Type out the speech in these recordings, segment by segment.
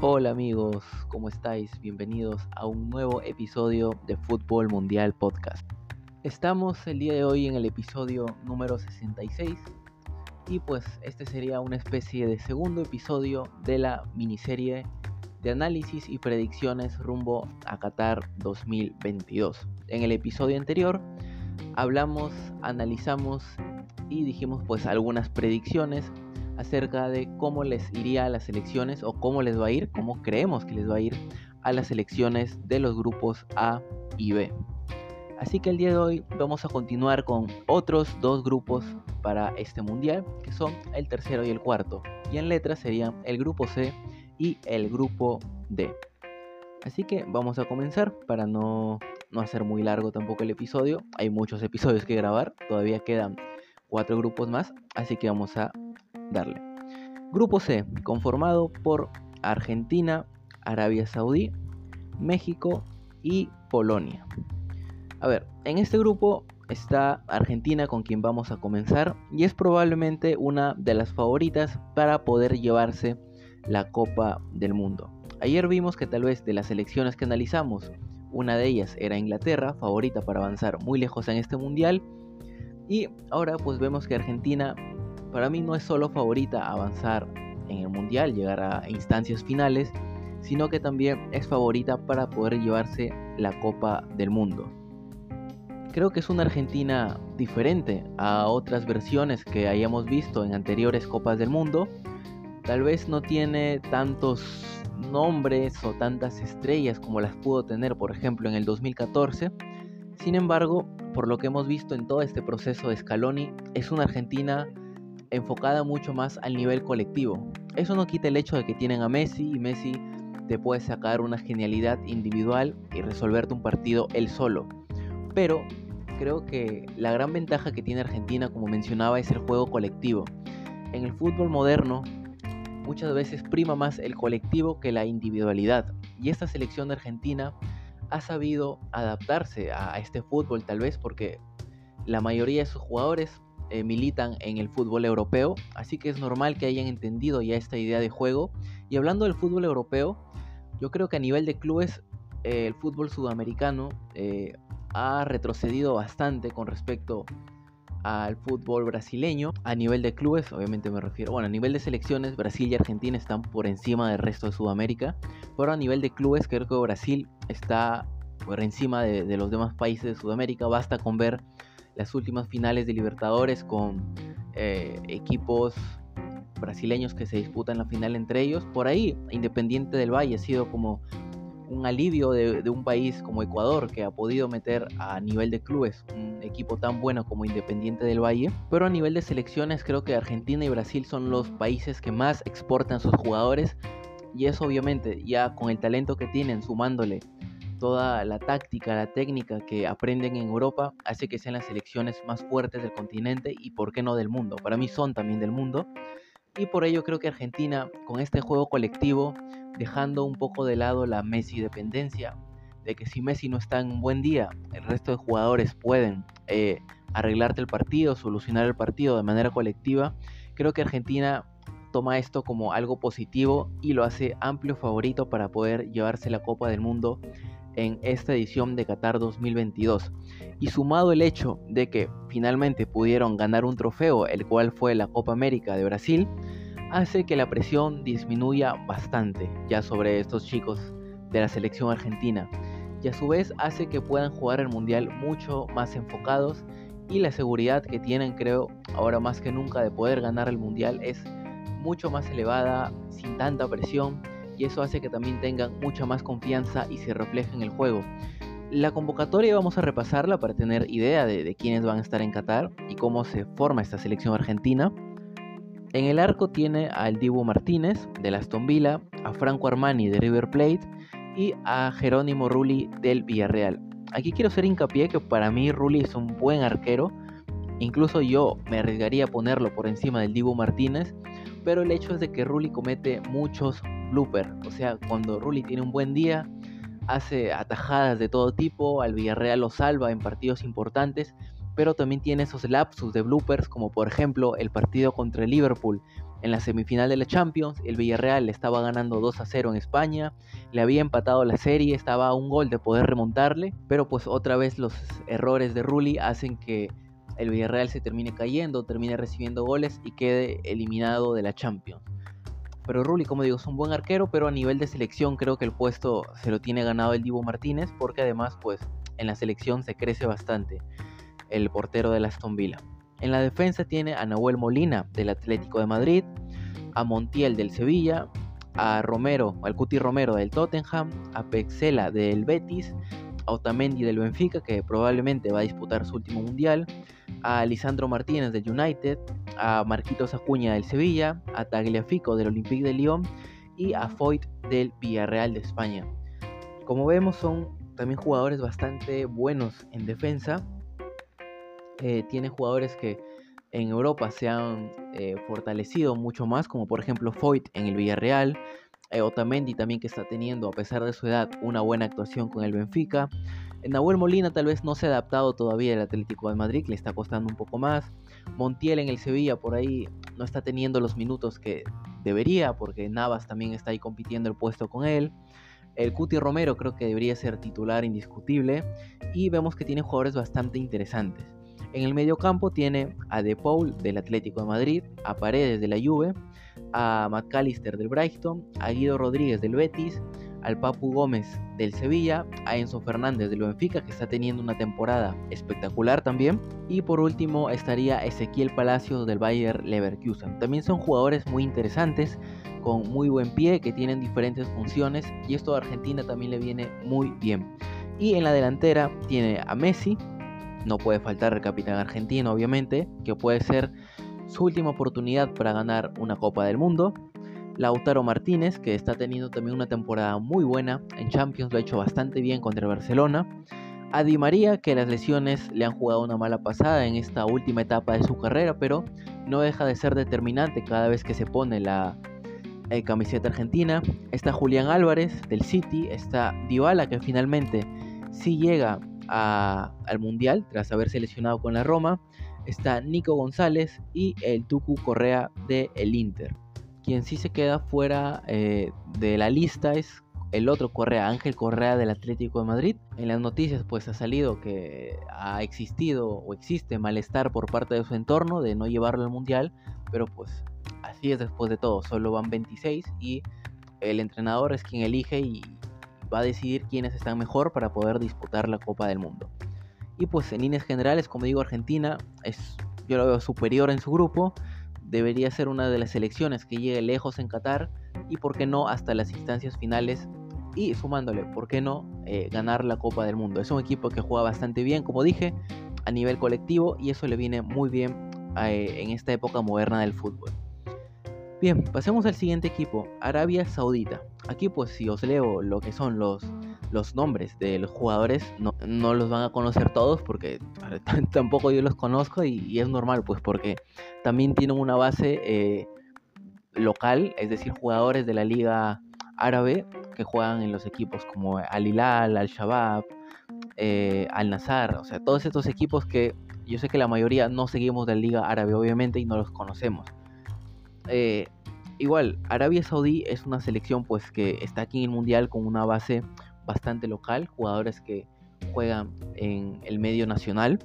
Hola amigos, ¿cómo estáis? Bienvenidos a un nuevo episodio de Fútbol Mundial Podcast. Estamos el día de hoy en el episodio número 66 y pues este sería una especie de segundo episodio de la miniserie de análisis y predicciones rumbo a Qatar 2022. En el episodio anterior hablamos, analizamos y dijimos pues algunas predicciones acerca de cómo les iría a las elecciones o cómo les va a ir, cómo creemos que les va a ir a las elecciones de los grupos A y B. Así que el día de hoy vamos a continuar con otros dos grupos para este mundial, que son el tercero y el cuarto. Y en letras serían el grupo C y el grupo D. Así que vamos a comenzar para no, no hacer muy largo tampoco el episodio. Hay muchos episodios que grabar, todavía quedan cuatro grupos más, así que vamos a darle. Grupo C, conformado por Argentina, Arabia Saudí, México y Polonia. A ver, en este grupo está Argentina con quien vamos a comenzar y es probablemente una de las favoritas para poder llevarse la Copa del Mundo. Ayer vimos que tal vez de las selecciones que analizamos, una de ellas era Inglaterra, favorita para avanzar muy lejos en este mundial. Y ahora pues vemos que Argentina para mí no es solo favorita avanzar en el mundial, llegar a instancias finales, sino que también es favorita para poder llevarse la Copa del Mundo. Creo que es una Argentina diferente a otras versiones que hayamos visto en anteriores Copas del Mundo. Tal vez no tiene tantos nombres o tantas estrellas como las pudo tener, por ejemplo, en el 2014. Sin embargo, por lo que hemos visto en todo este proceso de Scaloni, es una Argentina enfocada mucho más al nivel colectivo. Eso no quita el hecho de que tienen a Messi y Messi te puede sacar una genialidad individual y resolverte un partido él solo. Pero creo que la gran ventaja que tiene Argentina, como mencionaba, es el juego colectivo. En el fútbol moderno muchas veces prima más el colectivo que la individualidad. Y esta selección de Argentina ha sabido adaptarse a este fútbol tal vez porque la mayoría de sus jugadores eh, militan en el fútbol europeo, así que es normal que hayan entendido ya esta idea de juego. Y hablando del fútbol europeo, yo creo que a nivel de clubes eh, el fútbol sudamericano eh, ha retrocedido bastante con respecto al fútbol brasileño. A nivel de clubes, obviamente me refiero, bueno, a nivel de selecciones, Brasil y Argentina están por encima del resto de Sudamérica, pero a nivel de clubes creo que Brasil está por encima de los demás países de Sudamérica. Basta con ver las últimas finales de Libertadores con eh, equipos brasileños que se disputan la final entre ellos. Por ahí, Independiente del Valle ha sido como un alivio de, un país como Ecuador que ha podido meter a nivel de clubes un equipo tan bueno como Independiente del Valle. Pero a nivel de selecciones creo que Argentina y Brasil son los países que más exportan sus jugadores. Y eso obviamente ya con el talento que tienen sumándole toda la táctica, la técnica que aprenden en Europa hace que sean las selecciones más fuertes del continente y por qué no del mundo. Para mí son también del mundo. Y por ello creo que Argentina, con este juego colectivo, dejando un poco de lado la Messi dependencia, de que si Messi no está en un buen día, el resto de jugadores pueden eh, arreglarte el partido, solucionar el partido de manera colectiva, creo que Argentina toma esto como algo positivo y lo hace amplio favorito para poder llevarse la Copa del Mundo en esta edición de Qatar 2022. Y sumado el hecho de que finalmente pudieron ganar un trofeo, el cual fue la Copa América de Brasil, hace que la presión disminuya bastante ya sobre estos chicos de la selección argentina. Y a su vez hace que puedan jugar el Mundial mucho más enfocados y la seguridad que tienen creo ahora más que nunca de poder ganar el Mundial es mucho más elevada, sin tanta presión y eso hace que también tengan mucha más confianza y se refleje en el juego. La convocatoria vamos a repasarla para tener idea de, quiénes van a estar en Qatar y cómo se forma esta selección argentina. En el arco tiene a El Dibu Martínez de Aston Villa, a Franco Armani de River Plate y a Jerónimo Rulli del Villarreal. Aquí quiero hacer hincapié que para mí Rulli es un buen arquero, incluso yo me arriesgaría a ponerlo por encima del Dibu Martínez, pero el hecho es de que Rulli comete muchos blooper. O sea, cuando Rulli tiene un buen día, hace atajadas de todo tipo, al Villarreal lo salva en partidos importantes, pero también tiene esos lapsus de bloopers, como por ejemplo el partido contra el Liverpool, en la semifinal de la Champions, el Villarreal estaba ganando 2 a 0 en España, le había empatado la serie, estaba a un gol de poder remontarle, pero pues otra vez los errores de Rulli hacen que el Villarreal se termine cayendo, termine recibiendo goles y quede eliminado de la Champions. Pero Rulli, como digo, es un buen arquero, pero a nivel de selección creo que el puesto se lo tiene ganado el Divo Martínez, porque además pues en la selección se crece bastante el portero de la Aston Villa. En la defensa tiene a Nahuel Molina del Atlético de Madrid, a Montiel del Sevilla, a Romero, al Cuti Romero del Tottenham, a Pexela del Betis, a Otamendi del Benfica, que probablemente va a disputar su último mundial, a Lisandro Martínez del United, a Marquitos Acuña del Sevilla, a Tagliafico del Olympique de Lyon y a Foyt del Villarreal de España. Como vemos son también jugadores bastante buenos en defensa eh, tiene jugadores que en Europa se han eh, fortalecido mucho más, como por ejemplo Foyt en el Villarreal, eh, Otamendi también que está teniendo, a pesar de su edad, una buena actuación con el Benfica. Nahuel Molina tal vez no se ha adaptado todavía al Atlético de Madrid, le está costando un poco más. Montiel en el Sevilla por ahí no está teniendo los minutos que debería, porque Navas también está ahí compitiendo el puesto con él. El Cuti Romero creo que debería ser titular indiscutible. Y vemos que tiene jugadores bastante interesantes. En el medio campo tiene a De Paul del Atlético de Madrid, a Paredes de la Juve, a McAllister del Brighton, a Guido Rodríguez del Betis, al Papu Gómez del Sevilla, a Enzo Fernández del Benfica que está teniendo una temporada espectacular también y por último estaría Ezequiel Palacios del Bayer Leverkusen. También son jugadores muy interesantes con muy buen pie que tienen diferentes funciones y esto a Argentina también le viene muy bien. Y en la delantera tiene a Messi, no puede faltar el capitán argentino, obviamente, que puede ser su última oportunidad para ganar una Copa del Mundo. Lautaro Martínez, que está teniendo también una temporada muy buena en Champions, lo ha hecho bastante bien contra el Barcelona. A Di María, que las lesiones le han jugado una mala pasada en esta última etapa de su carrera, pero no deja de ser determinante cada vez que se pone la eh, camiseta argentina. Está Julián Álvarez del City, está Dybala, que finalmente sí llega al Mundial tras haber seleccionado con la Roma. Está Nico González y el Tucu Correa de el Inter. Quien sí se queda fuera eh, de la lista es el otro Correa, Ángel Correa del Atlético de Madrid. En las noticias pues ha salido que ha existido o existe malestar por parte de su entorno de no llevarlo al Mundial, pero pues así es después de todo, solo van 26 y el entrenador es quien elige y va a decidir quiénes están mejor para poder disputar la Copa del Mundo. Y pues en líneas generales, como digo, Argentina es, yo lo veo superior en su grupo, debería ser una de las selecciones que llegue lejos en Qatar y por qué no hasta las instancias finales y sumándole, por qué no eh, ganar la Copa del Mundo. Es un equipo que juega bastante bien, como dije, a nivel colectivo y eso le viene muy bien eh, en esta época moderna del fútbol. Bien, pasemos al siguiente equipo, Arabia Saudita. Aquí pues si os leo lo que son los, los nombres de los jugadores, no, los van a conocer todos porque tampoco yo los conozco y, es normal pues porque también tienen una base eh, local, es decir, jugadores de la liga árabe que juegan en los equipos como Al Hilal, Al Shabab, eh, Al Nazar, o sea, todos estos equipos que yo sé que la mayoría no seguimos de la liga árabe obviamente y no los conocemos. Eh, igual, Arabia Saudí es una selección pues que está aquí en el Mundial con una base bastante local, jugadores que juegan en el medio nacional.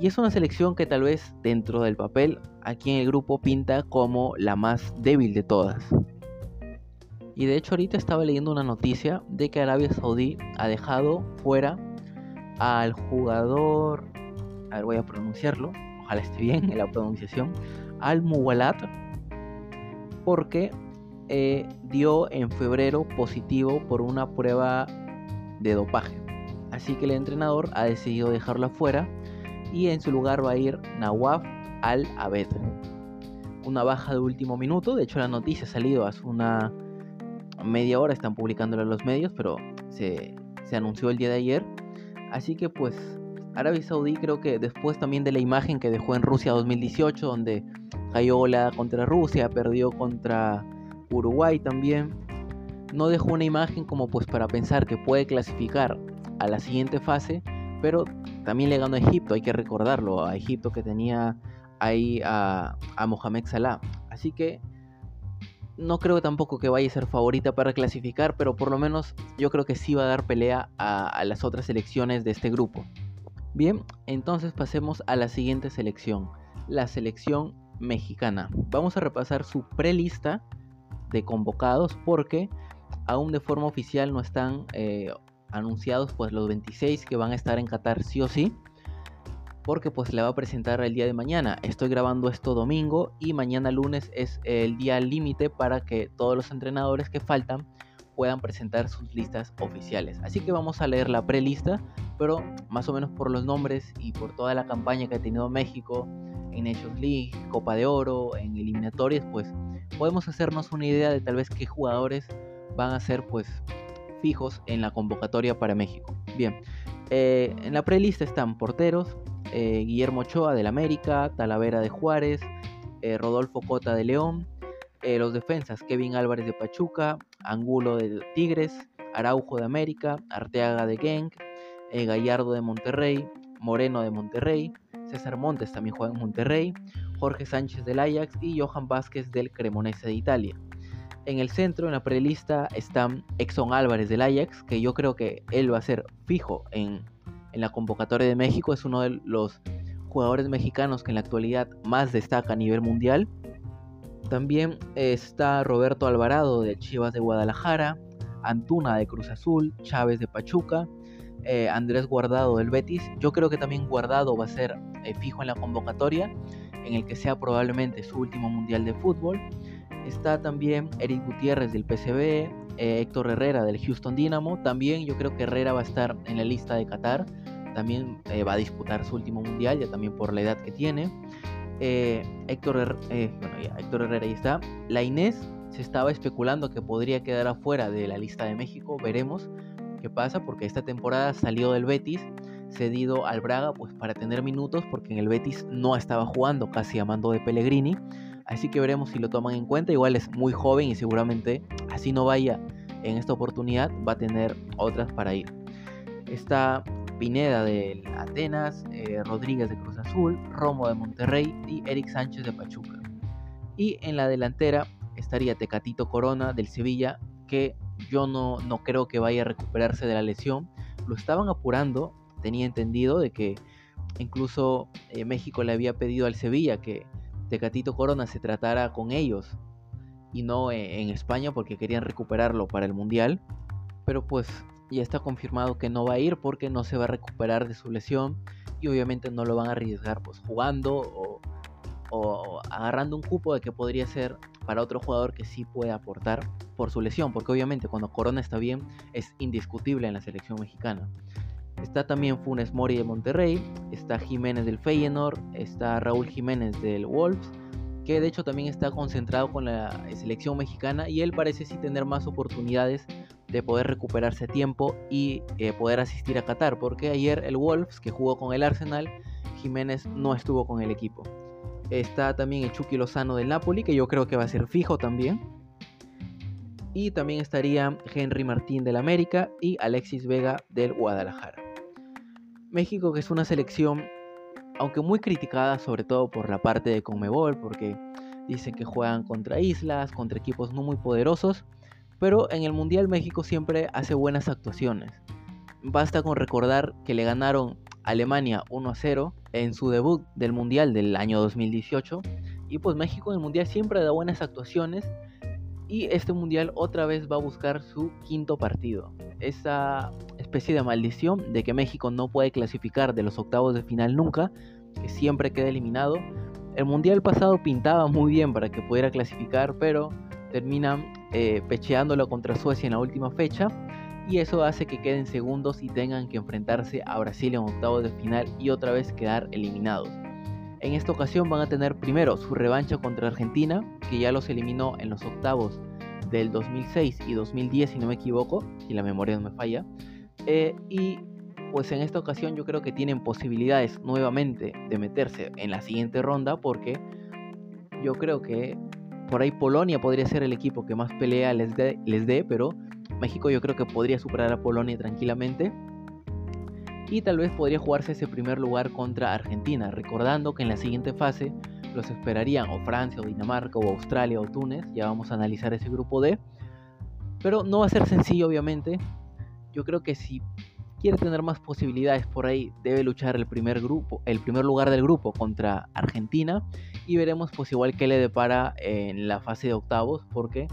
Y es una selección que tal vez dentro del papel aquí en el grupo pinta como la más débil de todas. Y de hecho ahorita estaba leyendo una noticia de que Arabia Saudí ha dejado fuera al jugador, a ver voy a pronunciarlo, ojalá esté bien en la pronunciación, al Muwalat porque eh, dio en febrero positivo por una prueba de dopaje. Así que el entrenador ha decidido dejarlo afuera y en su lugar va a ir Nawaf Al-Abed. Una baja de último minuto, de hecho la noticia ha salido hace una media hora, están publicándolo en los medios, pero se, se anunció el día de ayer. Así que pues Arabia Saudí creo que después también de la imagen que dejó en Rusia 2018, donde cayó contra Rusia, perdió contra Uruguay también. No dejó una imagen como pues para pensar que puede clasificar a la siguiente fase, pero también le ganó a Egipto, hay que recordarlo, a Egipto que tenía ahí a Mohamed Salah. Así que no creo tampoco que vaya a ser favorita para clasificar, pero por lo menos yo creo que sí va a dar pelea a, las otras selecciones de este grupo. Bien, entonces pasemos a la siguiente selección, la selección mexicana. Vamos a repasar su prelista de convocados porque aún de forma oficial no están eh, anunciados pues los 26 que van a estar en Qatar sí o sí porque pues le va a presentar el día de mañana. Estoy grabando esto domingo y mañana lunes es el día límite para que todos los entrenadores que faltan puedan presentar sus listas oficiales. Así que vamos a leer la prelista, pero más o menos por los nombres y por toda la campaña que ha tenido México en Nations League, Copa de Oro, en eliminatorias, pues podemos hacernos una idea de tal vez qué jugadores van a ser pues fijos en la convocatoria para México. Bien, eh, en la prelista están porteros, eh, Guillermo Ochoa del América, Talavera de Juárez, eh, Rodolfo Cota de León, los defensas Kevin Álvarez de Pachuca, Angulo de Tigres, Araujo de América, Arteaga de Genk, Gallardo de Monterrey, Moreno de Monterrey, César Montes también juega en Monterrey, Jorge Sánchez del Ajax y Johan Vázquez del Cremonese de Italia. En el centro, en la prelista, están Exxon Álvarez del Ajax, que yo creo que él va a ser fijo en, la convocatoria de México. Es uno de los jugadores mexicanos que en la actualidad más destaca a nivel mundial. También está Roberto Alvarado de Chivas de Guadalajara, Antuna de Cruz Azul, Chávez de Pachuca, eh, Andrés Guardado del Betis. Yo creo que también Guardado va a ser eh, fijo en la convocatoria, en el que sea probablemente su último mundial de fútbol. Está también Eric Gutiérrez del PCB, eh, Héctor Herrera del Houston Dynamo. También yo creo que Herrera va a estar en la lista de Qatar. También va a disputar su último mundial, ya también por la edad que tiene. Héctor Herrera ahí está. La Inés se estaba especulando que podría quedar afuera de la lista de México. Veremos qué pasa porque esta temporada salió del Betis cedido al Braga pues para tener minutos porque en el Betis no estaba jugando casi a mando de Pellegrini Así que veremos si lo toman en cuenta. Igual es muy joven y seguramente así no vaya en esta oportunidad, va a tener otras para ir. Está Pineda de Atenas, eh, Rodríguez de Cruz Azul, Romo de Monterrey y Eric Sánchez de Pachuca. Y en la delantera estaría Tecatito Corona del Sevilla, que yo no, no creo que vaya a recuperarse de la lesión. Lo estaban apurando, tenía entendido de que incluso eh, México le había pedido al Sevilla que Tecatito Corona se tratara con ellos y no e, en España porque querían recuperarlo para el Mundial. Pero pues ya está confirmado que no va a ir porque no se va a recuperar de su lesión y obviamente no lo van a arriesgar pues jugando o, o agarrando un cupo de que podría ser para otro jugador que sí puede aportar por su lesión, porque obviamente cuando Corona está bien es indiscutible en la selección mexicana. Está también Funes Mori de Monterrey, está Jiménez del Feyenoord, está Raúl Jiménez del Wolves, que de hecho también está concentrado con la selección mexicana y él parece sí tener más oportunidades de poder recuperarse a tiempo y eh, poder asistir a Qatar, porque ayer el Wolves, que jugó con el Arsenal, Jiménez no estuvo con el equipo. Está también el Chucky Lozano del Napoli, que yo creo que va a ser fijo también. Y también estaría Henry Martín del América y Alexis Vega del Guadalajara. México que es una selección, aunque muy criticada sobre todo por la parte de Conmebol, porque dicen que juegan contra islas, contra equipos no muy poderosos, pero en el Mundial México siempre hace buenas actuaciones. Basta con recordar que le ganaron a Alemania 1 a 0 en su debut del Mundial del año 2018 y pues México en el Mundial siempre da buenas actuaciones y este mundial otra vez va a buscar su quinto partido. Esa especie de maldición de que México no puede clasificar de los octavos de final nunca, que siempre queda eliminado. El mundial pasado pintaba muy bien para que pudiera clasificar, pero terminan eh, pecheándolo contra Suecia en la última fecha. Y eso hace que queden segundos y tengan que enfrentarse a Brasil en octavos de final y otra vez quedar eliminados. En esta ocasión van a tener primero su revancha contra Argentina, que ya los eliminó en los octavos del 2006 y 2010, si no me equivoco, si la memoria no me falla. Eh, y pues en esta ocasión yo creo que tienen posibilidades nuevamente de meterse en la siguiente ronda porque yo creo que por ahí Polonia podría ser el equipo que más pelea les les dé pero México yo creo que podría superar a Polonia tranquilamente y tal vez podría jugarse ese primer lugar contra Argentina, recordando que en la siguiente fase los esperarían o Francia o Dinamarca o Australia o Túnez. Ya vamos a analizar ese grupo D. Pero no va a ser sencillo, obviamente. Yo creo que si quiere tener más posibilidades por ahí, debe luchar el primer grupo, el primer lugar del grupo contra Argentina. Y veremos pues igual que le depara en la fase de octavos, porque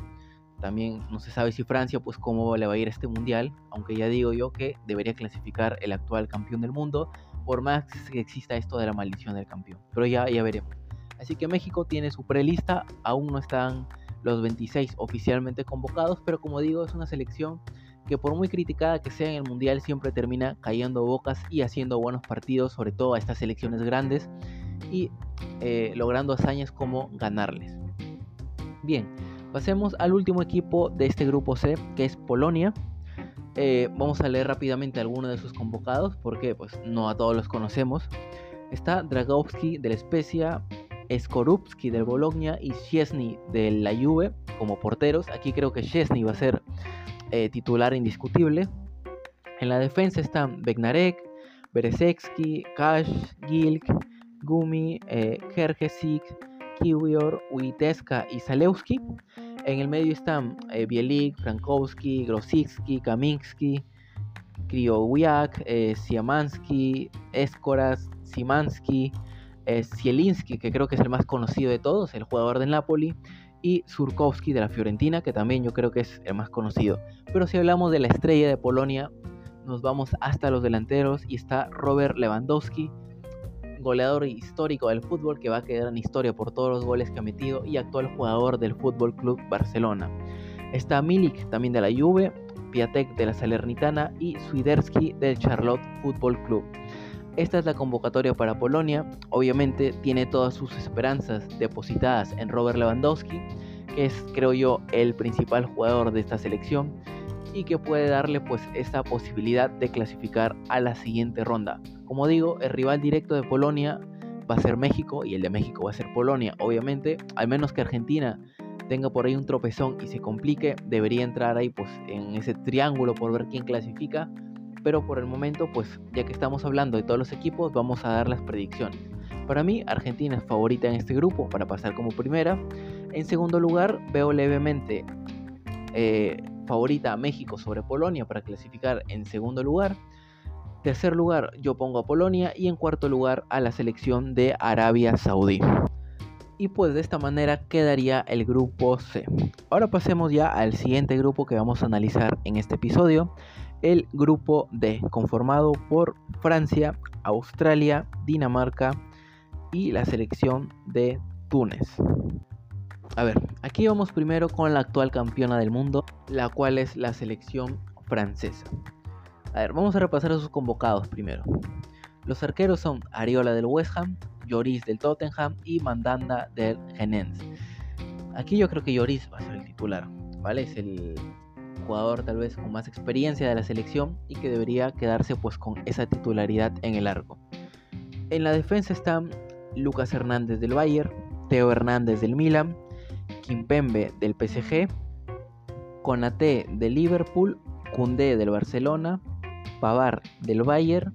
también no se sabe si Francia, pues cómo le va a ir a este mundial, aunque ya digo yo que debería clasificar el actual campeón del mundo, por más que exista esto de la maldición del campeón. Pero ya, ya veremos. Así que México tiene su prelista, aún no están los 26 oficialmente convocados, pero como digo, es una selección que por muy criticada que sea en el mundial, siempre termina cayendo bocas y haciendo buenos partidos, sobre todo a estas selecciones grandes, y eh, logrando hazañas como ganarles. Bien, Pasemos al último equipo de este grupo C, que es Polonia. Eh, vamos a leer rápidamente algunos de sus convocados, porque pues no a todos los conocemos. Está Dragowski del Spezia, Skorupski del Bologna y Szczesny de la Juve como porteros. Aquí creo que Szczesny va a ser eh, titular indiscutible. En la defensa están Begnarek, Beresekski, Kash, Gilk, Gumi, eh, Kiwior, Witeska y Zalewski. En el medio están eh, Bielik, Frankowski, Grosicki, Kaminski, Kriowiak, eh, Siamansky, Escoras, Simansky, que creo que es el más conocido de todos, el jugador del Napoli, y Surkowski de la Fiorentina, que también yo creo que es el más conocido. Pero si hablamos de la estrella de Polonia, nos vamos hasta los delanteros y está Robert Lewandowski, goleador histórico del fútbol que va a quedar en historia por todos los goles que ha metido y actual jugador del Fútbol Club Barcelona. Está Milik también de la Juve, Piatek de la Salernitana y Swiderski del Charlotte Football Club. Esta es la convocatoria para Polonia. Obviamente tiene todas sus esperanzas depositadas en Robert Lewandowski, que es creo yo el principal jugador de esta selección y que puede darle pues esta posibilidad de clasificar a la siguiente ronda. Como digo, el rival directo de Polonia va a ser México y el de México va a ser Polonia. Obviamente, al menos que Argentina tenga por ahí un tropezón y se complique, debería entrar ahí pues en ese triángulo por ver quién clasifica. Pero por el momento, pues ya que estamos hablando de todos los equipos, vamos a dar las predicciones. Para mí, Argentina es favorita en este grupo para pasar como primera. En segundo lugar, veo levemente eh, favorita México sobre Polonia para clasificar en segundo lugar. Tercer lugar yo pongo a Polonia y en cuarto lugar a la selección de Arabia Saudí. Y pues de esta manera quedaría el grupo C. Ahora pasemos ya al siguiente grupo que vamos a analizar en este episodio. El grupo D, conformado por Francia, Australia, Dinamarca y la selección de Túnez. A ver, aquí vamos primero con la actual campeona del mundo, la cual es la selección francesa. A ver, vamos a repasar a sus convocados primero. Los arqueros son Ariola del West Ham, Lloris del Tottenham y Mandanda del Genens. Aquí yo creo que Lloris va a ser el titular, ¿vale? Es el jugador tal vez con más experiencia de la selección y que debería quedarse pues con esa titularidad en el arco. En la defensa están Lucas Hernández del Bayern, Teo Hernández del Milan, Kimpembe del PSG, Konate del Liverpool, Koundé del Barcelona, Pavar del Bayern,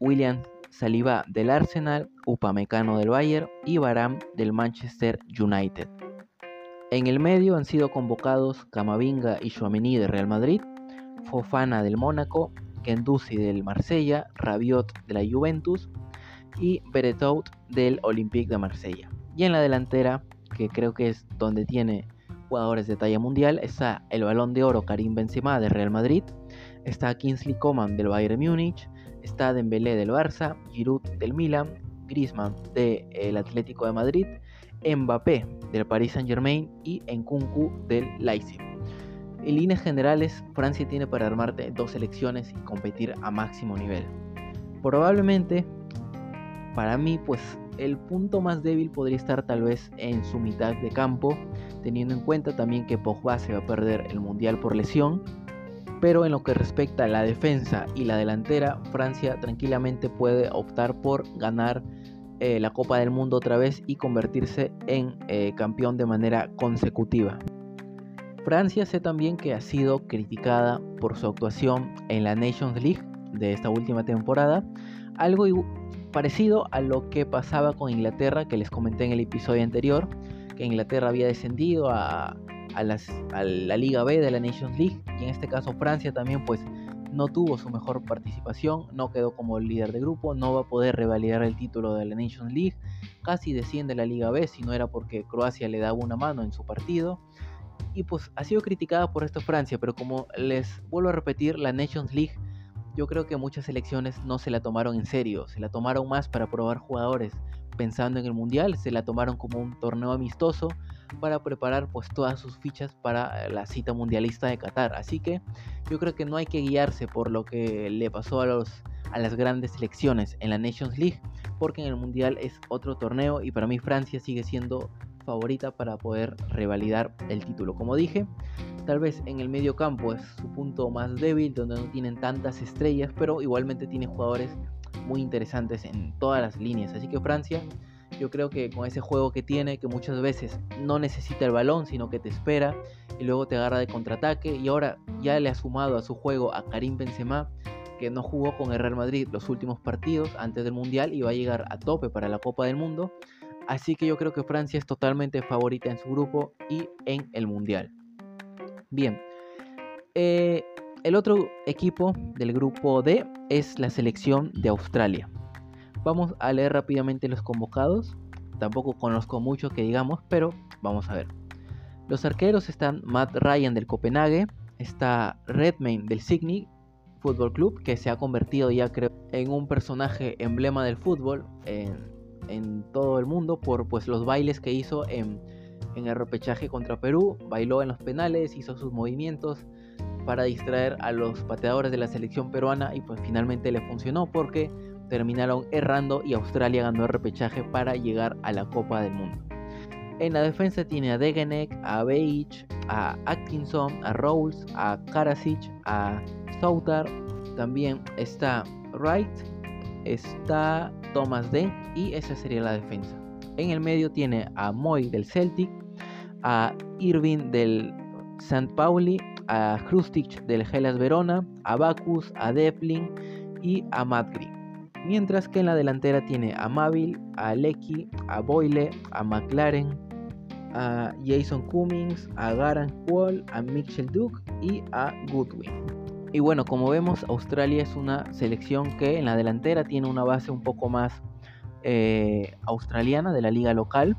William Saliba del Arsenal, Upamecano del Bayern y Baram del Manchester United. En el medio han sido convocados Camavinga y Chouameni del Real Madrid, Fofana del Mónaco, Kendusi del Marsella, Rabiot de la Juventus y Beretout del Olympique de Marsella. Y en la delantera que creo que es donde tiene jugadores de talla mundial, está el balón de oro Karim Benzema del Real Madrid, está Kingsley Coman del Bayern Múnich, está Dembélé del Barça, Giroud del Milan, Griezmann del Atlético de Madrid, Mbappé del Paris Saint-Germain y Nkunku del Leipzig. En líneas generales, Francia tiene para armarte dos selecciones y competir a máximo nivel. Probablemente, para mí, pues el punto más débil podría estar tal vez en su mitad de campo, teniendo en cuenta también que Pogba se va a perder el Mundial por lesión. Pero en lo que respecta a la defensa y la delantera, Francia tranquilamente puede optar por ganar eh, la Copa del Mundo otra vez y convertirse en eh, campeón de manera consecutiva. Francia sé también que ha sido criticada por su actuación en la Nations League de esta última temporada, algo parecido a lo que pasaba con Inglaterra, que les comenté en el episodio anterior, que Inglaterra había descendido a, a, la Liga B de la Nations League y en este caso Francia también pues no tuvo su mejor participación, no quedó como líder de grupo, no va a poder revalidar el título de la Nations League, casi desciende la Liga B si no era porque Croacia le daba una mano en su partido. Y pues ha sido criticada por esto Francia, pero como les vuelvo a repetir, la Nations League yo creo que muchas selecciones no se la tomaron en serio, se la tomaron más para probar jugadores, pensando en el Mundial, se la tomaron como un torneo amistoso para preparar pues todas sus fichas para la cita mundialista de Qatar. Así que yo creo que no hay que guiarse por lo que le pasó a, los, a las grandes selecciones en la Nations League, porque en el Mundial es otro torneo y para mí Francia sigue siendo favorita para poder revalidar el título. Como dije, tal vez en el medio campo es su punto más débil, donde no tienen tantas estrellas, pero igualmente tiene jugadores muy interesantes en todas las líneas. Así que Francia yo creo que con ese juego que tiene, que muchas veces no necesita el balón, sino que te espera y luego te agarra de contraataque. Y ahora ya le ha sumado a su juego a Karim Benzema, que no jugó con el Real Madrid los últimos partidos antes del Mundial y va a llegar a tope para la Copa del Mundo. Así que yo creo que Francia es totalmente favorita en su grupo y en el Mundial. Bien, eh, el otro equipo del grupo D es la selección de Australia. Vamos a leer rápidamente los convocados. Tampoco conozco mucho que digamos, pero vamos a ver. Los arqueros están Matt Ryan del Copenhague, está Redmayne del Sydney Football Club, que se ha convertido ya creo en un personaje emblema del fútbol en, todo el mundo por pues los bailes que hizo en, en el repechaje contra Perú, bailó en los penales, hizo sus movimientos para distraer a los pateadores de la selección peruana y pues finalmente le funcionó porque terminaron errando y Australia ganó el repechaje para llegar a la Copa del Mundo. En la defensa tiene a Degenek, a Beich, a Atkinson, a Rolls, a Karasic, a Soutar. También está Wright, está Thomas D y esa sería la defensa. En el medio tiene a Moy del Celtic, a Irving del St. Pauli, a Krustic del Hellas Verona, a Bacchus, a Devlin y a Green mientras que en la delantera tiene a Mavil, a Lecky, a Boyle, a McLaren, a Jason Cummings, a Garant Wall, a Mitchell Duke y a Goodwin. Y bueno, como vemos, Australia es una selección que en la delantera tiene una base un poco más eh, australiana de la liga local.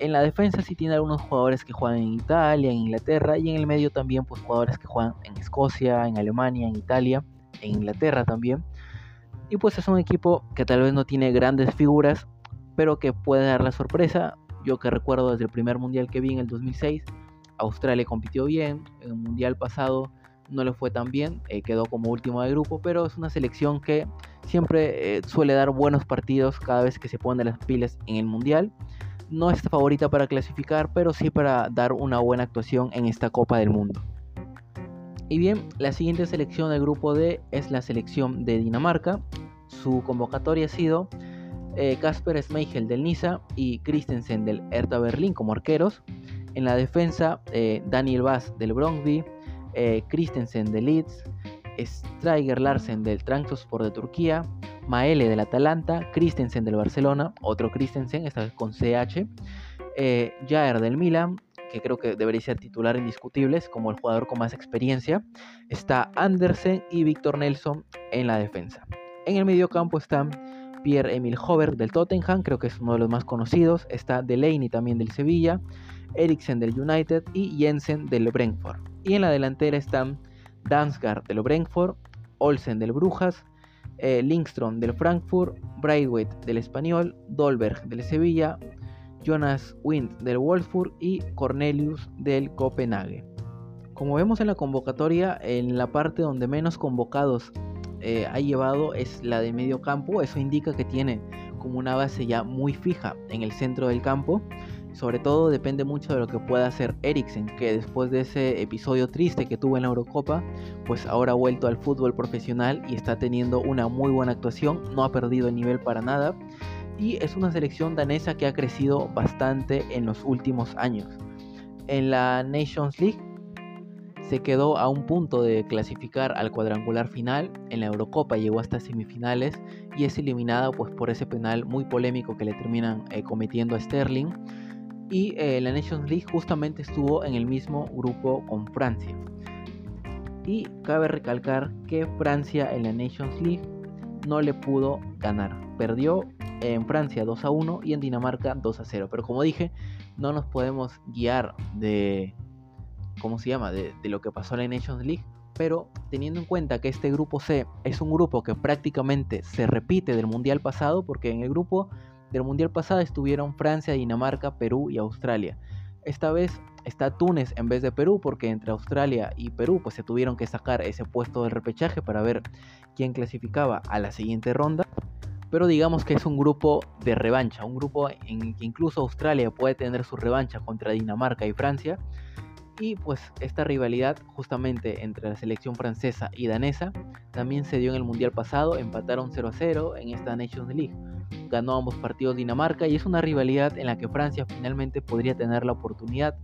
En la defensa sí tiene algunos jugadores que juegan en Italia, en Inglaterra y en el medio también pues jugadores que juegan en Escocia, en Alemania, en Italia, en Inglaterra también. Y pues es un equipo que tal vez no tiene grandes figuras, pero que puede dar la sorpresa. Yo que recuerdo desde el primer mundial que vi en el 2006, Australia compitió bien, en el mundial pasado no le fue tan bien, eh, quedó como último de grupo, pero es una selección que siempre eh, suele dar buenos partidos cada vez que se pone las pilas en el mundial. No es favorita para clasificar, pero sí para dar una buena actuación en esta Copa del Mundo. Y bien, la siguiente selección del grupo D es la selección de Dinamarca. Su convocatoria ha sido Casper eh, Schmeichel del Niza y Christensen del Hertha Berlín como arqueros. En la defensa, eh, Daniel Vaz del Brøndby, eh, Christensen del Leeds, Stryger Larsen del Trabzonspor de Turquía, Maele del Atalanta, Christensen del Barcelona, otro Christensen, esta vez con CH, Jair del Milan, que creo que debería ser titular indiscutibles como el jugador con más experiencia. Está Andersen y Víctor Nelson en la defensa. En el medio campo están Pierre-Emil Hover del Tottenham, creo que es uno de los más conocidos. Está Delaney también del Sevilla, Eriksen del United y Jensen del Brentford. Y en la delantera están Dansgaard del Brentford, Olsen del Brujas, eh, Lindstrom del Frankfurt, Braithwaite del Español, Dolberg del Sevilla, Jonas Wind del Wolfsburg y Cornelius del Copenhague. Como vemos en la convocatoria, en la parte donde menos convocados eh, ha llevado es la de medio campo. Eso indica que tiene como una base ya muy fija en el centro del campo. Sobre todo depende mucho de lo que pueda hacer Eriksen, que después de ese episodio triste que tuvo en la Eurocopa, pues ahora ha vuelto al fútbol profesional y está teniendo una muy buena actuación, no ha perdido el nivel para nada y es una selección danesa que ha crecido bastante en los últimos años. En la Nations League se quedó a un punto de clasificar al cuadrangular final en la Eurocopa, llegó hasta semifinales y es eliminada pues por ese penal muy polémico que le terminan eh, cometiendo a Sterling y eh, la Nations League justamente estuvo en el mismo grupo con Francia. Y cabe recalcar que Francia en la Nations League no le pudo ganar. Perdió en Francia 2 a 1 y en Dinamarca 2 a 0. Pero como dije, no nos podemos guiar de, ¿cómo se llama? De, de, lo que pasó en la Nations League. Pero teniendo en cuenta que este grupo C es un grupo que prácticamente se repite del Mundial pasado, porque en el grupo del Mundial pasado estuvieron Francia, Dinamarca, Perú y Australia. Esta vez está Túnez en vez de Perú porque entre Australia y Perú pues se tuvieron que sacar ese puesto del repechaje para ver quién clasificaba a la siguiente ronda. Pero digamos que es un grupo de revancha, un grupo en que incluso Australia puede tener su revancha contra Dinamarca y Francia. Y pues esta rivalidad justamente entre la selección francesa y danesa también se dio en el Mundial pasado, empataron 0 a 0 en esta Nations League ganó ambos partidos Dinamarca y es una rivalidad en la que Francia finalmente podría tener la oportunidad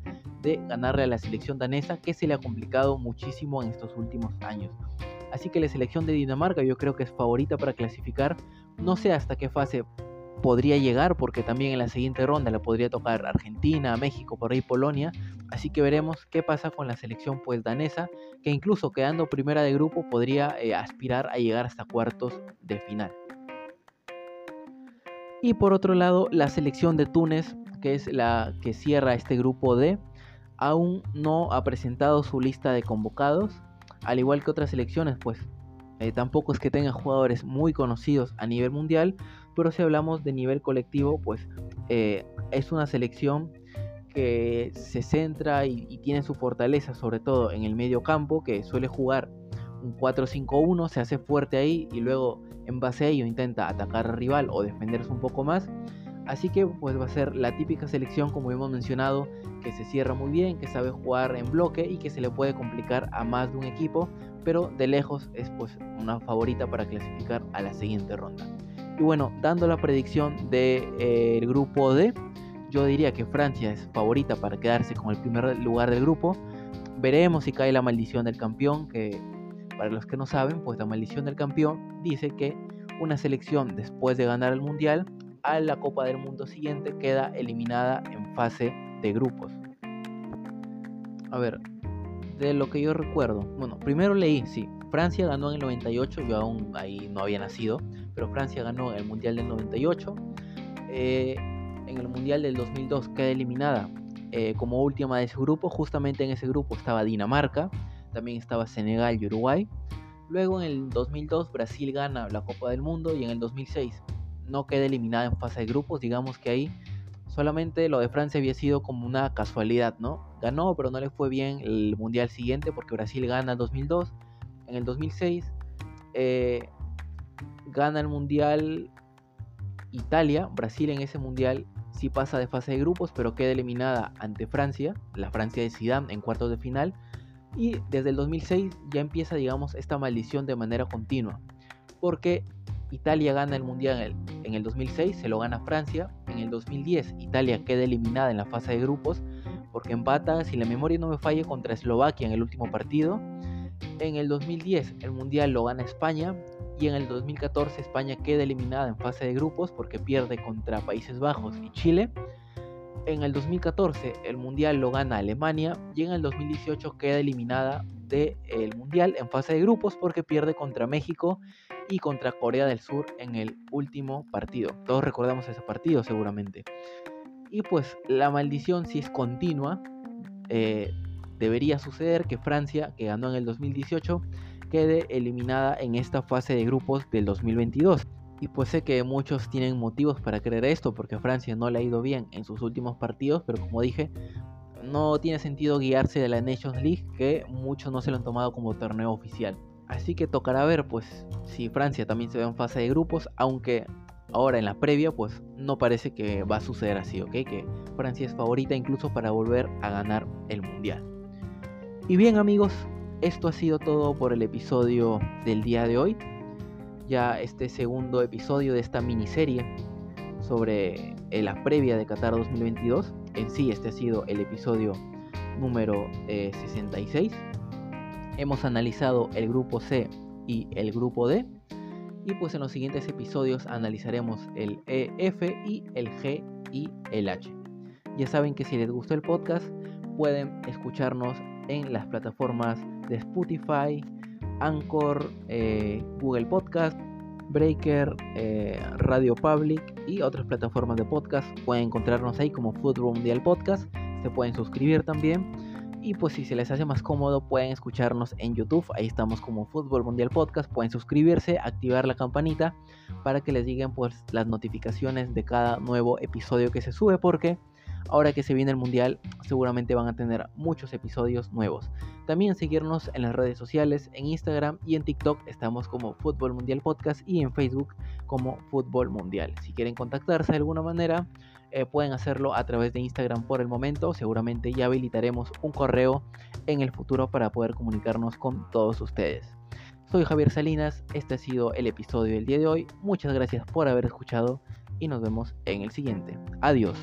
de ganarle a la selección danesa que se le ha complicado muchísimo en estos últimos años. Así que la selección de Dinamarca yo creo que es favorita para clasificar. No sé hasta qué fase podría llegar porque también en la siguiente ronda le podría tocar Argentina, México, por ahí Polonia. Así que veremos qué pasa con la selección pues danesa que incluso quedando primera de grupo podría eh, aspirar a llegar hasta cuartos de final. Y por otro lado, la selección de Túnez, que es la que cierra este grupo D, aún no ha presentado su lista de convocados, al igual que otras selecciones, pues eh, tampoco es que tenga jugadores muy conocidos a nivel mundial, pero si hablamos de nivel colectivo, pues eh, es una selección que se centra y, tiene su fortaleza sobre todo en el medio campo, que suele jugar un 4-5-1, se hace fuerte ahí y luego en base a ello intenta atacar al rival o defenderse un poco más. Así que pues va a ser la típica selección como hemos mencionado que se cierra muy bien, que sabe jugar en bloque y que se le puede complicar a más de un equipo, pero de lejos es pues una favorita para clasificar a la siguiente ronda. Y bueno, dando la predicción del de, eh, grupo D, yo diría que Francia es favorita para quedarse con el primer lugar del grupo. Veremos si cae la maldición del campeón, que para los que no saben, pues la maldición del campeón dice que una selección después de ganar el mundial a la Copa del Mundo siguiente queda eliminada en fase de grupos. A ver, de lo que yo recuerdo, bueno, primero leí, sí, Francia ganó en el 98, yo aún ahí no había nacido, pero Francia ganó el Mundial del 98. Eh, en el Mundial del 2002 queda eliminada eh, como última de ese grupo, justamente en ese grupo estaba Dinamarca, también estaba Senegal y Uruguay. Luego en el 2002 Brasil gana la Copa del Mundo y en el 2006 no queda eliminada en fase de grupos, digamos que ahí solamente lo de Francia había sido como una casualidad, ¿no? Ganó, pero no le fue bien el Mundial siguiente porque Brasil gana el 2002, en el 2006 eh, gana el Mundial Italia, Brasil en ese Mundial sí pasa de fase de grupos, pero queda eliminada ante Francia, la Francia de Zidane en cuartos de final, y desde el 2006 ya empieza, digamos, esta maldición de manera continua. Porque Italia gana el Mundial en el 2006, se lo gana Francia. En el 2010 Italia queda eliminada en la fase de grupos porque empata, si la memoria no me falla, contra Eslovaquia en el último partido. En el 2010 el Mundial lo gana España y en el 2014 España queda eliminada en fase de grupos porque pierde contra Países Bajos y Chile. En el 2014 el Mundial lo gana Alemania y en el 2018 queda eliminada del Mundial en fase de grupos porque pierde contra México y contra Corea del Sur en el último partido. Todos recordamos ese partido seguramente. Y pues la maldición si es continua, eh, debería suceder que Francia, que ganó en el 2018, quede eliminada en esta fase de grupos del 2022. Y pues sé que muchos tienen motivos para creer esto, porque Francia no le ha ido bien en sus últimos partidos, pero como dije, no tiene sentido guiarse de la Nations League, que muchos no se lo han tomado como torneo oficial. Así que tocará ver, pues, si Francia también se ve en fase de grupos, aunque ahora en la previa, pues, no parece que va a suceder así, ¿ok? Que Francia es favorita incluso para volver a ganar el Mundial. Y bien amigos, esto ha sido todo por el episodio del día de hoy ya este segundo episodio de esta miniserie sobre eh, la previa de Qatar 2022. En sí, este ha sido el episodio número 66. Eh, Hemos analizado el grupo C y el grupo D. Y pues en los siguientes episodios analizaremos el E, F y el G y el H. Ya saben que si les gustó el podcast pueden escucharnos en las plataformas de Spotify, Anchor, eh, Google Podcast, Breaker, eh, Radio Public y otras plataformas de podcast. Pueden encontrarnos ahí como Fútbol Mundial Podcast. Se pueden suscribir también. Y pues si se les hace más cómodo pueden escucharnos en YouTube. Ahí estamos como Fútbol Mundial Podcast. Pueden suscribirse, activar la campanita para que les lleguen pues las notificaciones de cada nuevo episodio que se sube porque ahora que se viene el mundial seguramente van a tener muchos episodios nuevos. También seguirnos en las redes sociales, en Instagram y en TikTok estamos como Fútbol Mundial Podcast y en Facebook como Fútbol Mundial. Si quieren contactarse de alguna manera, eh, pueden hacerlo a través de Instagram por el momento. Seguramente ya habilitaremos un correo en el futuro para poder comunicarnos con todos ustedes. Soy Javier Salinas, este ha sido el episodio del día de hoy. Muchas gracias por haber escuchado y nos vemos en el siguiente. Adiós.